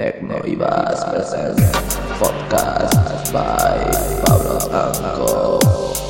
Techno Ibas presents podcast by Pablo Angko.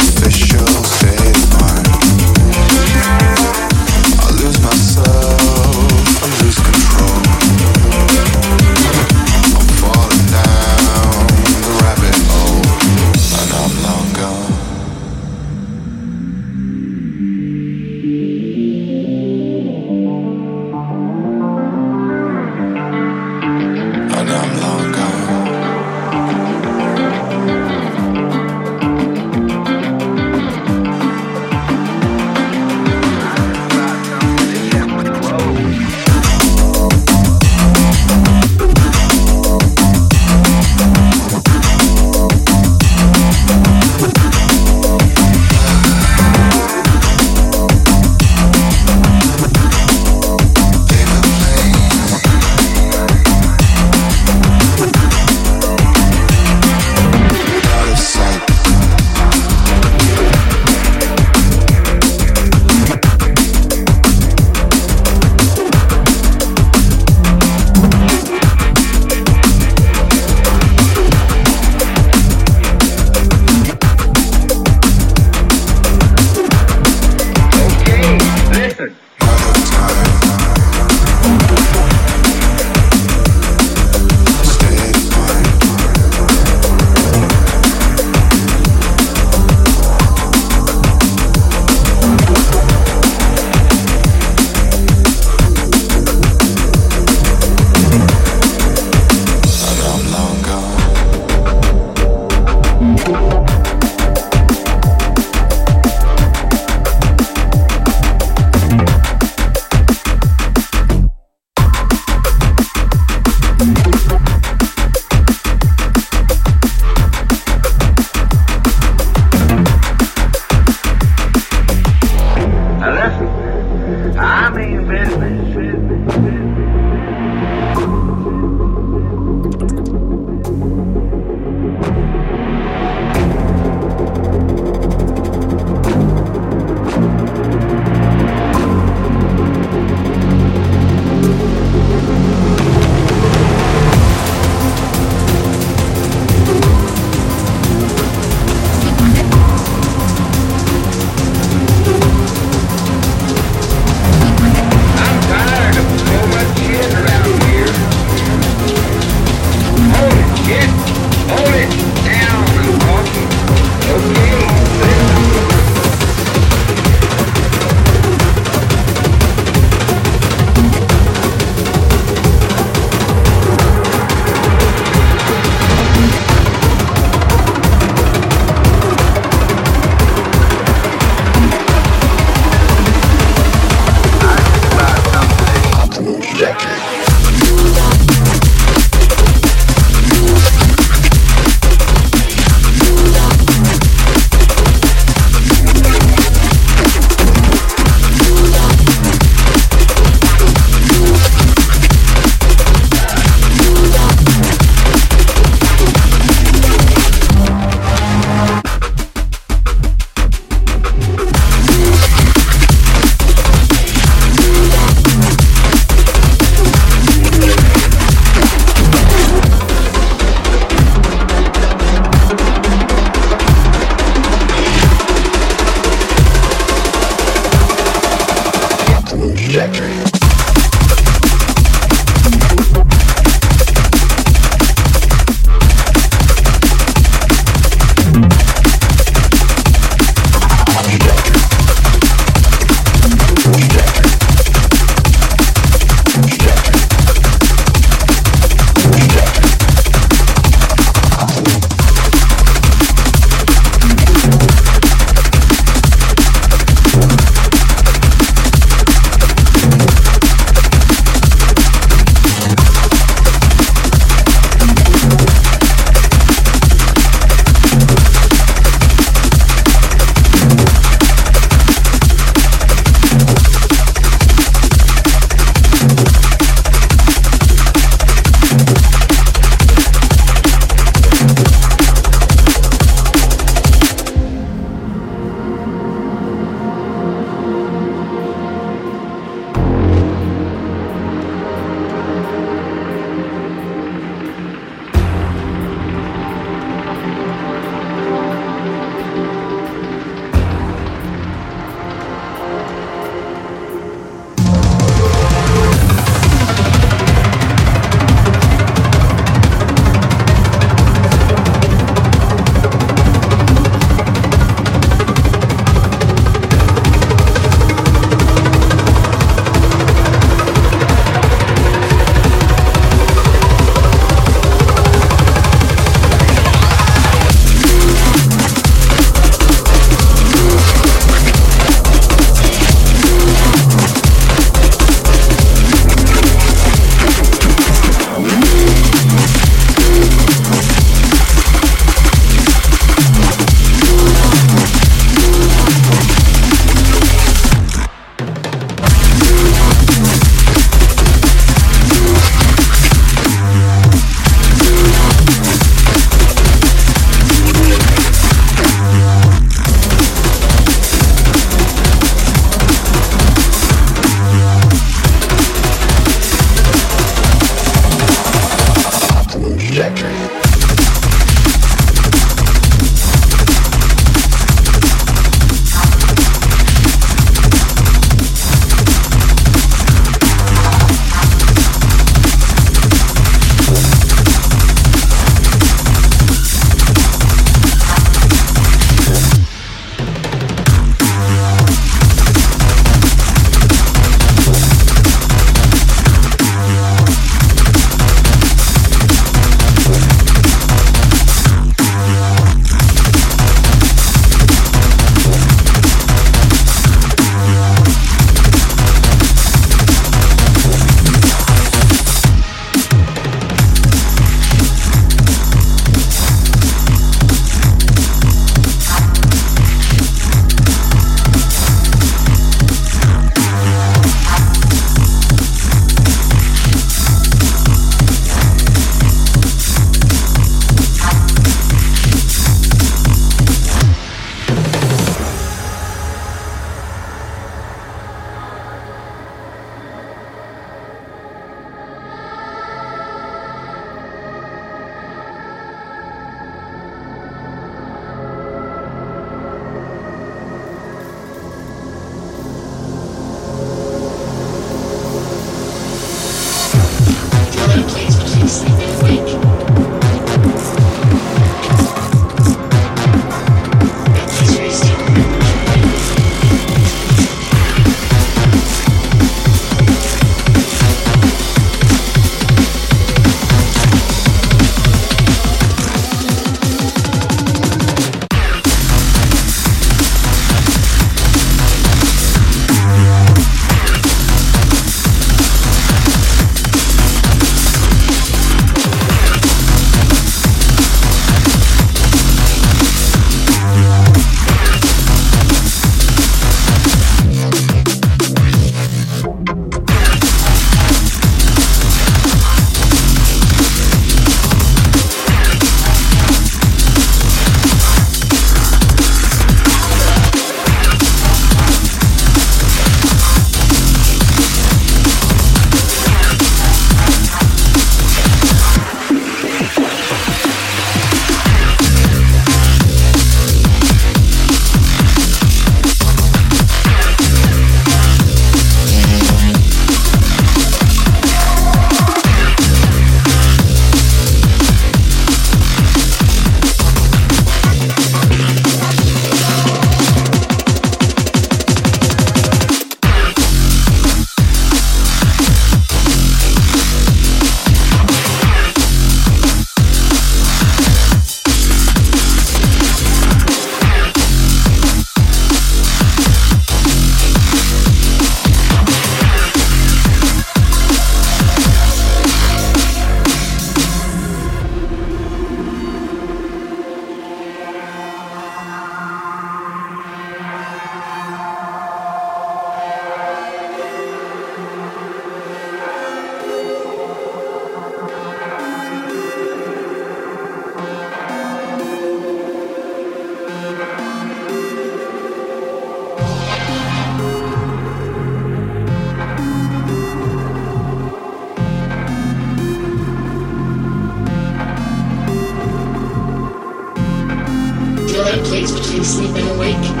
Please, between sleep and awake.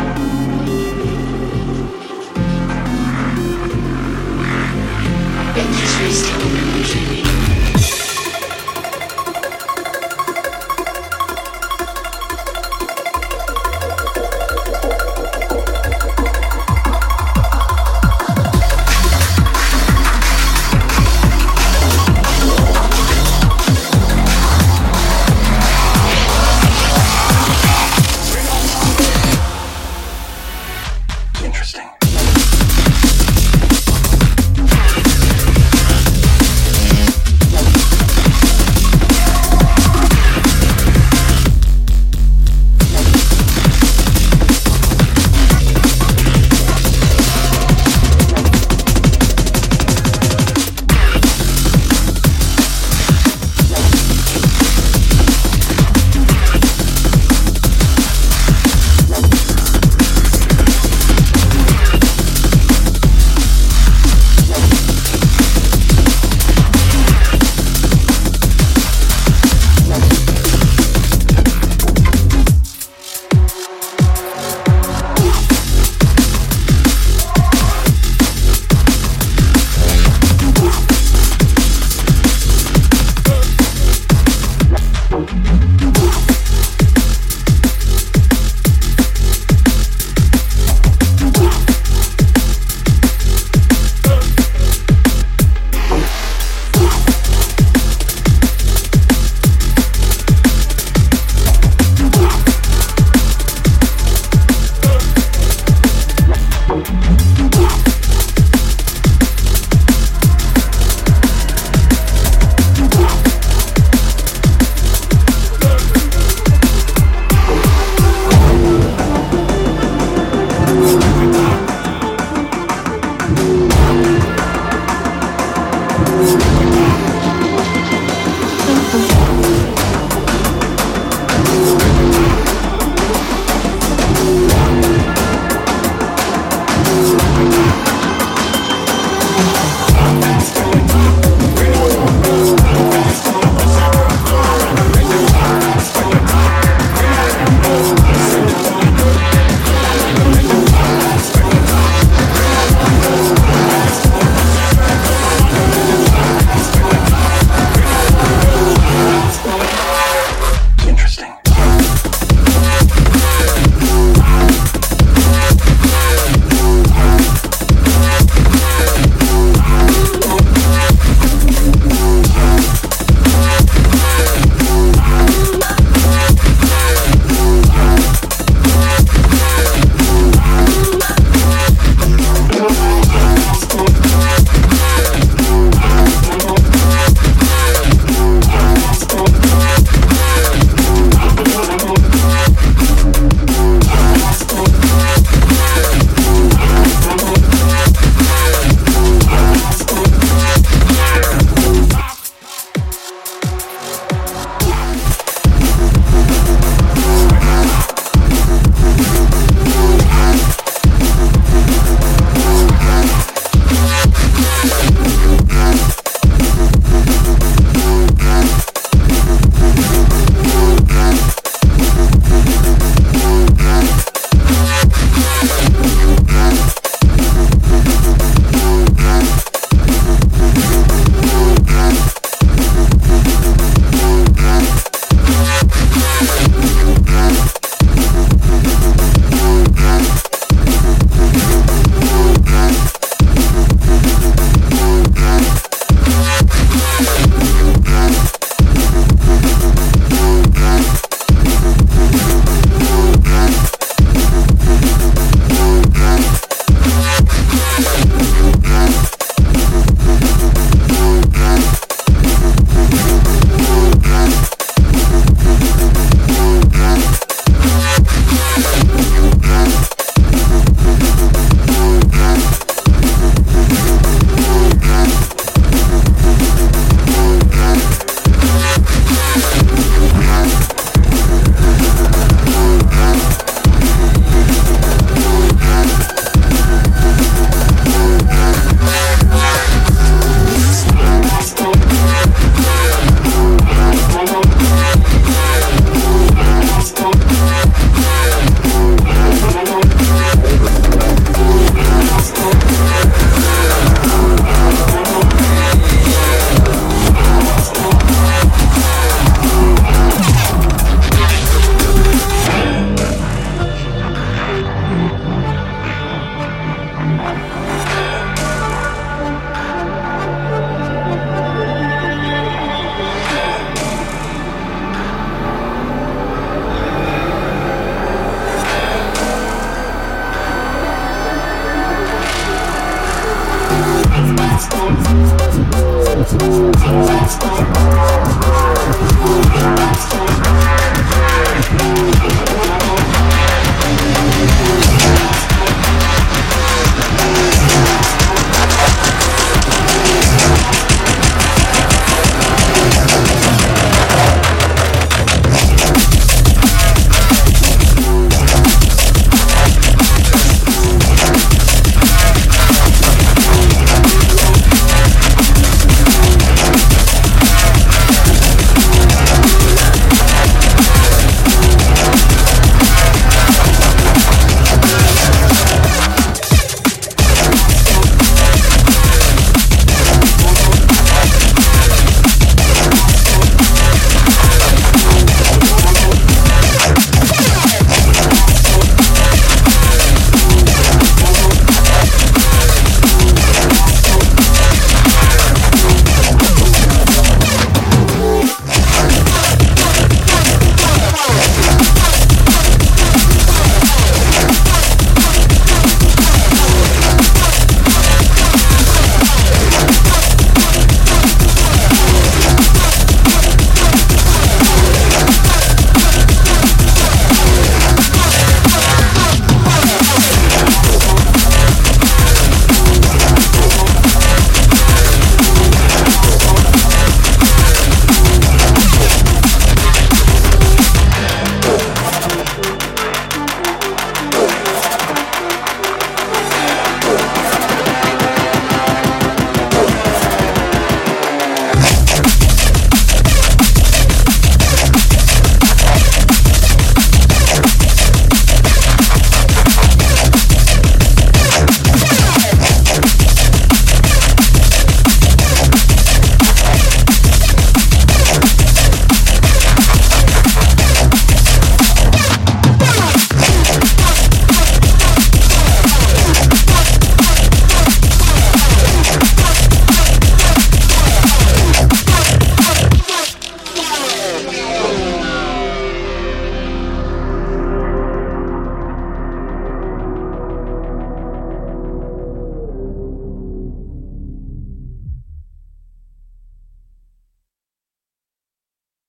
Let's go.